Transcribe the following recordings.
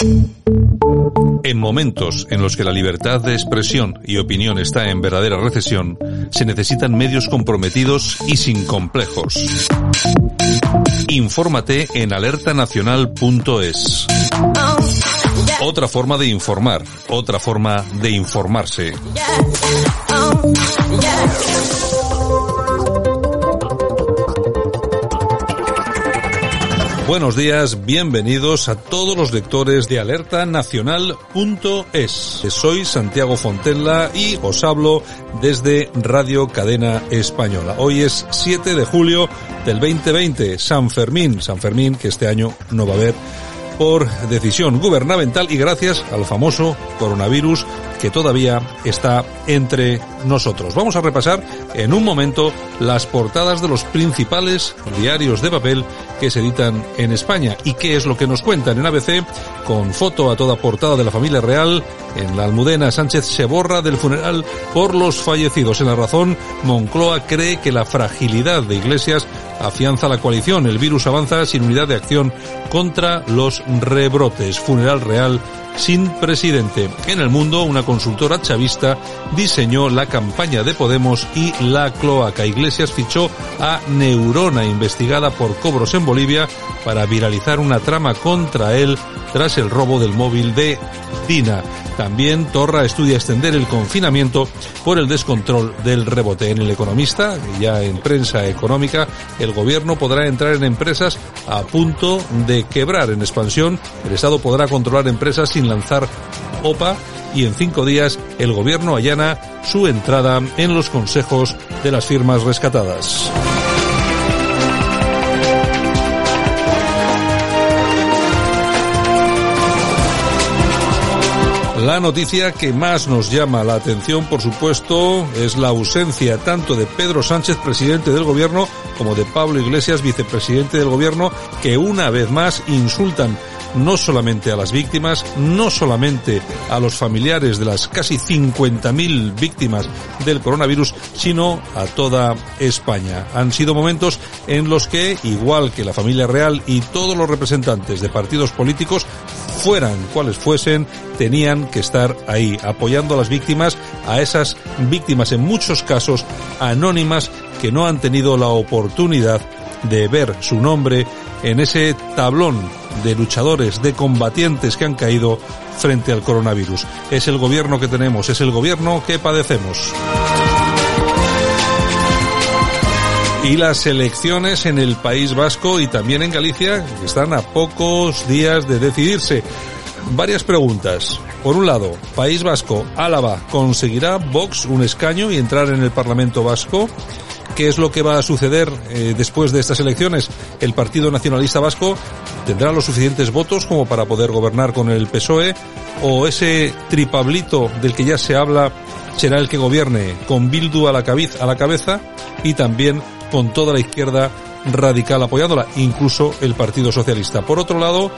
En momentos en los que la libertad de expresión y opinión está en verdadera recesión, se necesitan medios comprometidos y sin complejos. Infórmate en alertanacional.es. Otra forma de informar, otra forma de informarse. Buenos días, bienvenidos a todos los lectores de alertanacional.es. Soy Santiago Fontella y os hablo desde Radio Cadena Española. Hoy es 7 de julio del 2020, San Fermín, San Fermín que este año no va a haber por decisión gubernamental y gracias al famoso coronavirus que todavía está entre nosotros. Vamos a repasar en un momento las portadas de los principales diarios de papel que se editan en España y qué es lo que nos cuentan en ABC con foto a toda portada de la familia real. En la Almudena Sánchez se borra del funeral por los fallecidos. En la razón, Moncloa cree que la fragilidad de Iglesias afianza la coalición. El virus avanza sin unidad de acción contra los rebrotes. Funeral real sin presidente. En el mundo, una consultora chavista diseñó la campaña de Podemos y la cloaca. Iglesias fichó a Neurona, investigada por cobros en Bolivia, para viralizar una trama contra él tras el robo del móvil de Dina. También Torra estudia extender el confinamiento por el descontrol del rebote. En el economista, ya en prensa económica, el gobierno podrá entrar en empresas a punto de quebrar. En expansión, el Estado podrá controlar empresas sin lanzar OPA y en cinco días el gobierno allana su entrada en los consejos de las firmas rescatadas. La noticia que más nos llama la atención, por supuesto, es la ausencia tanto de Pedro Sánchez, presidente del gobierno, como de Pablo Iglesias, vicepresidente del gobierno, que una vez más insultan no solamente a las víctimas, no solamente a los familiares de las casi 50.000 víctimas del coronavirus, sino a toda España. Han sido momentos en los que, igual que la familia real y todos los representantes de partidos políticos, fueran cuales fuesen, tenían que estar ahí, apoyando a las víctimas, a esas víctimas en muchos casos anónimas que no han tenido la oportunidad de ver su nombre en ese tablón de luchadores, de combatientes que han caído frente al coronavirus. Es el gobierno que tenemos, es el gobierno que padecemos. Y las elecciones en el País Vasco y también en Galicia están a pocos días de decidirse. Varias preguntas. Por un lado, País Vasco, Álava, ¿conseguirá Vox un escaño y entrar en el Parlamento Vasco? ¿Qué es lo que va a suceder eh, después de estas elecciones? ¿El Partido Nacionalista Vasco tendrá los suficientes votos como para poder gobernar con el PSOE? ¿O ese tripablito del que ya se habla será el que gobierne con Bildu a la, cabeza, a la cabeza y también con toda la izquierda radical apoyándola, incluso el Partido Socialista. Por otro lado,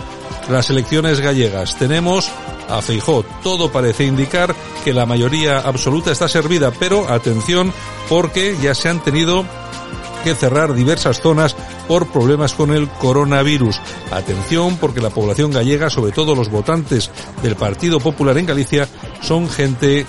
las elecciones gallegas. Tenemos a Feijó. Todo parece indicar que la mayoría absoluta está servida, pero atención porque ya se han tenido que cerrar diversas zonas por problemas con el coronavirus. Atención porque la población gallega, sobre todo los votantes del Partido Popular en Galicia, son gente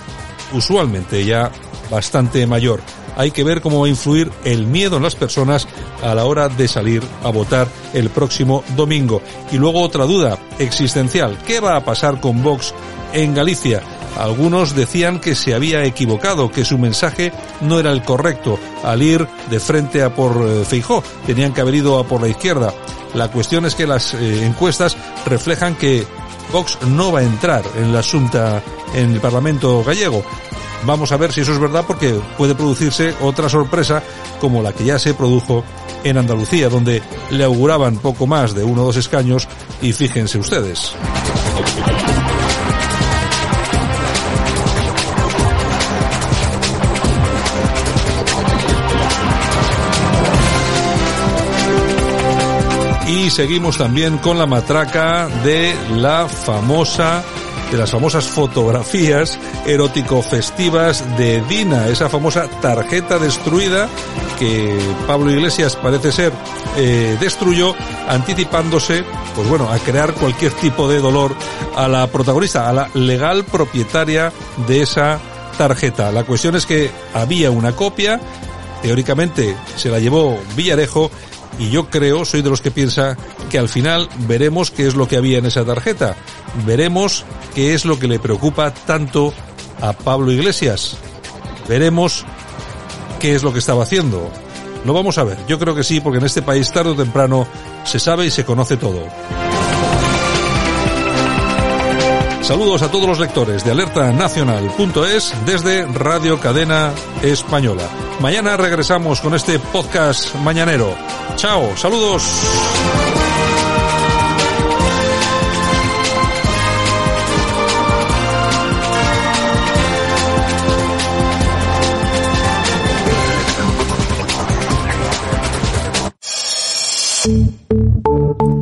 usualmente ya bastante mayor hay que ver cómo va a influir el miedo en las personas a la hora de salir a votar el próximo domingo. Y luego otra duda existencial. ¿Qué va a pasar con Vox en Galicia? Algunos decían que se había equivocado, que su mensaje no era el correcto al ir de frente a por eh, Feijó. Tenían que haber ido a por la izquierda. La cuestión es que las eh, encuestas reflejan que Vox no va a entrar en la asunta en el Parlamento gallego. Vamos a ver si eso es verdad porque puede producirse otra sorpresa como la que ya se produjo en Andalucía, donde le auguraban poco más de uno o dos escaños y fíjense ustedes. Y seguimos también con la matraca de la famosa de las famosas fotografías erótico-festivas de Dina, esa famosa tarjeta destruida que Pablo Iglesias parece ser eh, destruyó anticipándose, pues bueno, a crear cualquier tipo de dolor a la protagonista, a la legal propietaria de esa tarjeta. La cuestión es que había una copia, teóricamente se la llevó Villarejo y yo creo, soy de los que piensa que al final veremos qué es lo que había en esa tarjeta. Veremos qué es lo que le preocupa tanto a Pablo Iglesias. Veremos qué es lo que estaba haciendo. Lo vamos a ver. Yo creo que sí, porque en este país tarde o temprano se sabe y se conoce todo. Saludos a todos los lectores de alertanacional.es desde Radio Cadena Española. Mañana regresamos con este podcast mañanero. Chao, saludos.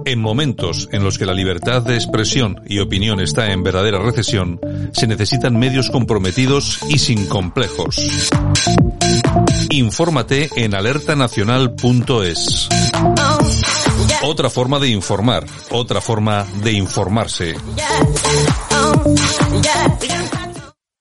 En momentos en los que la libertad de expresión y opinión está en verdadera recesión, se necesitan medios comprometidos y sin complejos. Infórmate en alertanacional.es. Otra forma de informar, otra forma de informarse.